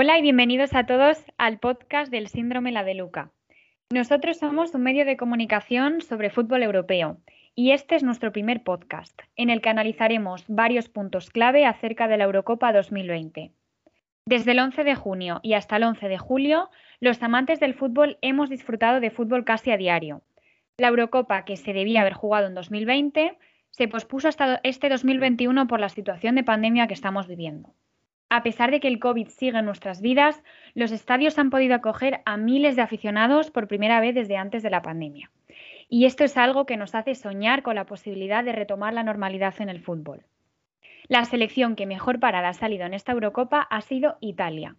Hola y bienvenidos a todos al podcast del Síndrome La de Luca. Nosotros somos un medio de comunicación sobre fútbol europeo y este es nuestro primer podcast, en el que analizaremos varios puntos clave acerca de la Eurocopa 2020. Desde el 11 de junio y hasta el 11 de julio, los amantes del fútbol hemos disfrutado de fútbol casi a diario. La Eurocopa, que se debía haber jugado en 2020, se pospuso hasta este 2021 por la situación de pandemia que estamos viviendo. A pesar de que el COVID sigue en nuestras vidas, los estadios han podido acoger a miles de aficionados por primera vez desde antes de la pandemia. Y esto es algo que nos hace soñar con la posibilidad de retomar la normalidad en el fútbol. La selección que mejor parada ha salido en esta Eurocopa ha sido Italia,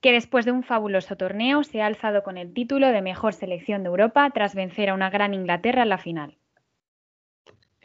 que después de un fabuloso torneo se ha alzado con el título de mejor selección de Europa tras vencer a una gran Inglaterra en la final.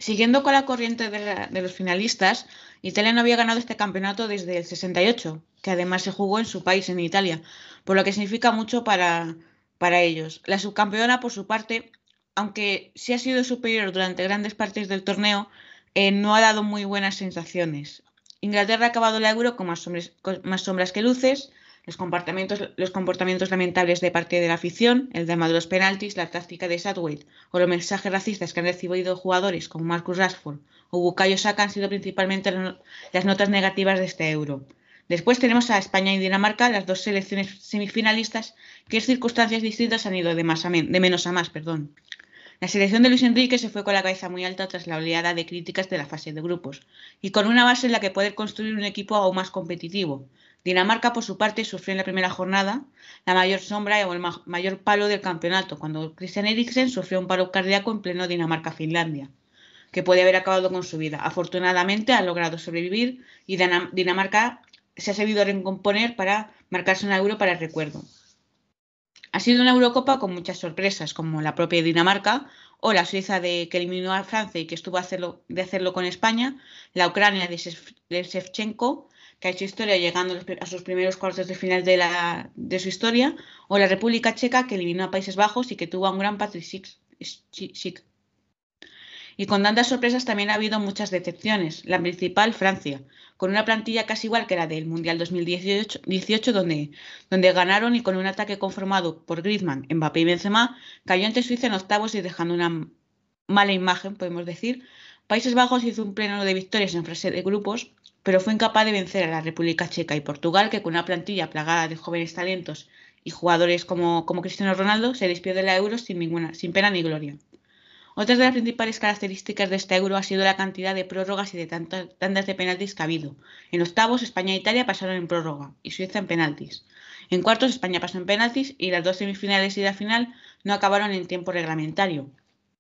Siguiendo con la corriente de, los finalistas, Italia no había ganado este campeonato desde el 68, que además se jugó en su país, en Italia, por lo que significa mucho para, para ellos. La subcampeona, por su parte, aunque sí ha sido superior durante grandes partes del torneo, eh, no ha dado muy buenas sensaciones. Inglaterra ha acabado la Euro con más, con más sombras que luces, los comportamientos, lamentables de parte de la afición, el drama de los penaltis, la táctica de Southgate o los mensajes racistas que han recibido jugadores como Marcus Rashford o Bukayo Saka han sido principalmente las notas negativas de este euro. Después tenemos a España y Dinamarca, las dos selecciones semifinalistas, que en circunstancias distintas han ido de, más a menos a más. Perdón. La selección de Luis Enrique se fue con la cabeza muy alta tras la oleada de críticas de la fase de grupos y con una base en la que poder construir un equipo aún más competitivo, Dinamarca, por su parte, sufrió en la primera jornada la mayor sombra o el mayor palo del campeonato, cuando Christian Eriksen sufrió un paro cardíaco en pleno Dinamarca-Finlandia, que puede haber acabado con su vida. Afortunadamente ha logrado sobrevivir y Dinamarca se ha sabido recomponer para marcarse un euro para el recuerdo. Ha sido una Eurocopa con muchas sorpresas, como la propia Dinamarca o la Suiza de, que eliminó a Francia y que estuvo de hacerlo con España, la Ucrania de, Shevchenko que ha hecho historia llegando a sus primeros cuartos de final de, la, de su historia, o la República Checa, que eliminó a Países Bajos y que tuvo a un gran Patrick Schick. Y con tantas sorpresas también ha habido muchas decepciones. La principal, Francia, con una plantilla casi igual que la del Mundial 2018, 18, donde, donde ganaron y con un ataque conformado por Griezmann, Mbappé y Benzema, cayó ante Suiza en octavos y dejando una mala imagen, podemos decir. Países Bajos hizo un pleno de victorias en fase de grupos pero fue incapaz de vencer a la República Checa y Portugal, que con una plantilla plagada de jóvenes talentos y jugadores como, Cristiano Ronaldo se despidió de la Euro sin, ninguna, sin pena ni gloria. Otra de las principales características de esta Euro ha sido la cantidad de prórrogas y de tandas de penaltis que ha habido. En octavos, España e Italia pasaron en prórroga y Suiza en penaltis. En cuartos, España pasó en penaltis y las dos semifinales y la final no acabaron en tiempo reglamentario,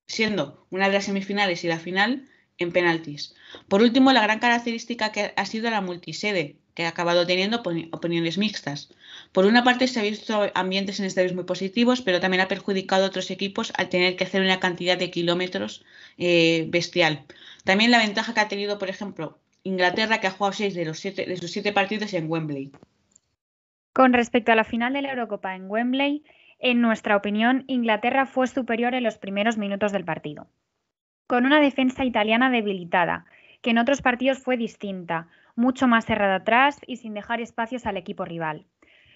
siendo una de las semifinales y la final en penaltis. Por último, la gran característica que ha sido la multisede, que ha acabado teniendo opiniones mixtas. Por una parte, se ha visto ambientes en estadios muy positivos, pero también ha perjudicado a otros equipos al tener que hacer una cantidad de kilómetros eh, bestial. También la ventaja que ha tenido, por ejemplo, Inglaterra, que ha jugado seis de, los siete, de sus siete partidos en Wembley. Con respecto a la final de la Eurocopa en Wembley, en nuestra opinión, Inglaterra fue superior en los primeros minutos del partido con una defensa italiana debilitada, que en otros partidos fue distinta, mucho más cerrada atrás y sin dejar espacios al equipo rival.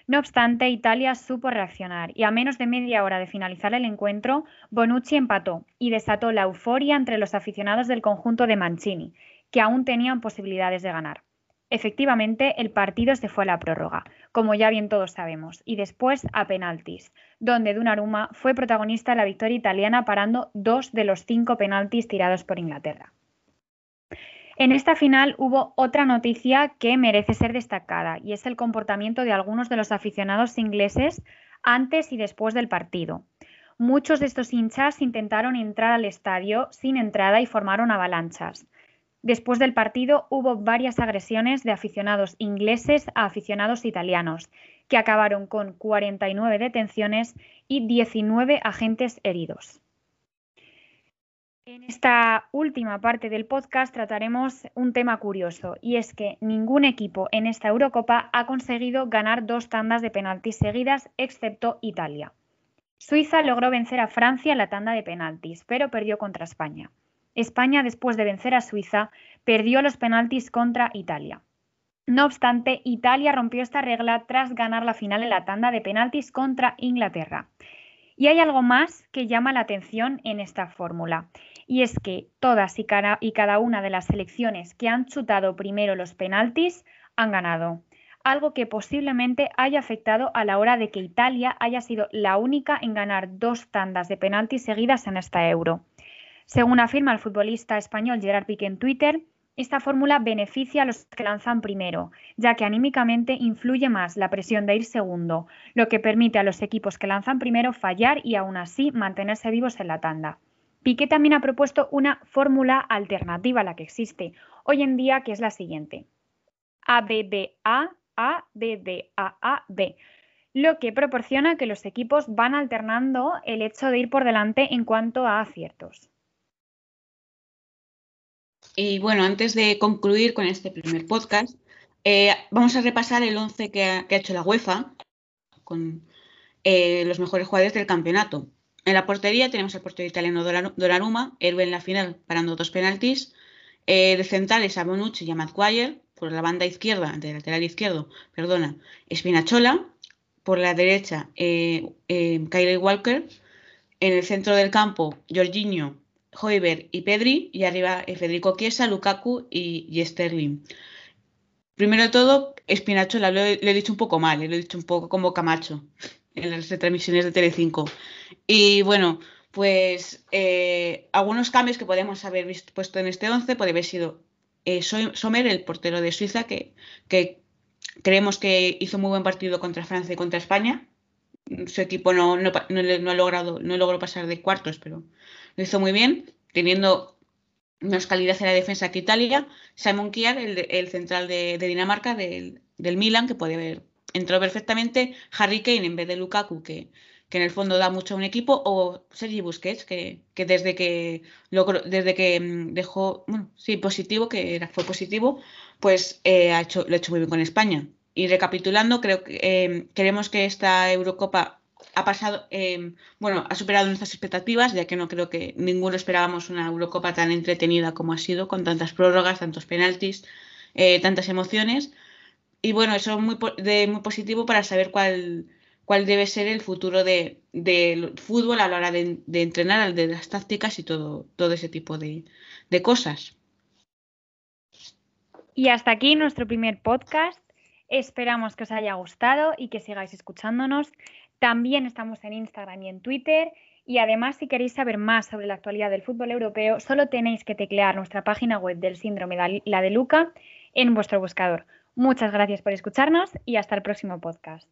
No obstante, Italia supo reaccionar y a menos de media hora de finalizar el encuentro, Bonucci empató y desató la euforia entre los aficionados del conjunto de Mancini, que aún tenían posibilidades de ganar. Efectivamente, el partido se fue a la prórroga, como ya bien todos sabemos, y después a penaltis, donde Donnarumma fue protagonista de la victoria italiana parando dos de los cinco penaltis tirados por Inglaterra. En esta final hubo otra noticia que merece ser destacada y es el comportamiento de algunos de los aficionados ingleses antes y después del partido. Muchos de estos hinchas intentaron entrar al estadio sin entrada y formaron avalanchas. Después del partido hubo varias agresiones de aficionados ingleses a aficionados italianos, que acabaron con 49 detenciones y 19 agentes heridos. En esta última parte del podcast trataremos un tema curioso y es que ningún equipo en esta Eurocopa ha conseguido ganar dos tandas de penaltis seguidas excepto Italia. Suiza logró vencer a Francia en la tanda de penaltis, pero perdió contra España. España, después de vencer a Suiza, perdió los penaltis contra Italia. No obstante, Italia rompió esta regla tras ganar la final en la tanda de penaltis contra Inglaterra. Y hay algo más que llama la atención en esta fórmula, y es que todas y cada, una de las selecciones que han chutado primero los penaltis han ganado, algo que posiblemente haya afectado a la hora de que Italia haya sido la única en ganar dos tandas de penaltis seguidas en esta Euro. Según afirma el futbolista español Gerard Piqué en Twitter, esta fórmula beneficia a los que lanzan primero, ya que anímicamente influye más la presión de ir segundo, lo que permite a los equipos que lanzan primero fallar y aún así mantenerse vivos en la tanda. Piqué también ha propuesto una fórmula alternativa a la que existe hoy en día, que es la siguiente. ABBA, ABBAAB, lo que proporciona que los equipos van alternando el hecho de ir por delante en cuanto a aciertos. Y bueno, antes de concluir con este primer podcast, eh, vamos a repasar el 11 que ha, hecho la UEFA con eh, los mejores jugadores del campeonato. En la portería tenemos al portero italiano Donnarumma, héroe en la final parando dos penaltis. Eh, de centrales a Bonucci y a. Por la banda izquierda, de lateral izquierdo, perdona, Spinachola. Por la derecha, eh, Kyle Walker. En el centro del campo, Jorginho, Hoiberg y Pedri, y arriba eh, Federico Chiesa, Lukaku y, Sterling. Primero de todo, Espinachola, lo, he dicho un poco mal, eh, lo he dicho un poco como Camacho en las retransmisiones de Telecinco. Y bueno, pues eh, algunos cambios que podemos haber visto, puesto en este 11 puede haber sido Sommer, el portero de Suiza, que, creemos que hizo muy buen partido contra Francia y contra España. Su equipo no, no, ha logrado, no logró pasar de cuartos, pero lo hizo muy bien, teniendo menos calidad en la defensa que Italia. Simon Kier, el, central de, Dinamarca, del, Milan, que puede haber entró perfectamente. Harry Kane en vez de Lukaku, que, en el fondo da mucho a un equipo, o Sergi Busquets, que, desde que desde que mm, dejó, bueno, sí, positivo, que era, fue positivo, pues eh, ha hecho, lo ha hecho muy bien con España. Y recapitulando, creo que eh, que esta Eurocopa ha pasado, em, bueno, ha superado nuestras expectativas, ya que no creo que ninguno esperábamos una Eurocopa tan entretenida como ha sido, con tantas prórrogas, tantos penaltis, eh, tantas emociones. Y bueno, eso es muy, muy positivo para saber cuál, cuál debe ser el futuro del de, fútbol a la hora de, de, entrenar, de las tácticas y todo, todo ese tipo de, de cosas. Y hasta aquí nuestro primer podcast. Esperamos que os haya gustado y que sigáis escuchándonos. También estamos en Instagram y en Twitter. Y además, si queréis saber más sobre la actualidad del fútbol europeo, solo tenéis que teclear nuestra página web del síndrome de la de Luca en vuestro buscador. Muchas gracias por escucharnos y hasta el próximo podcast.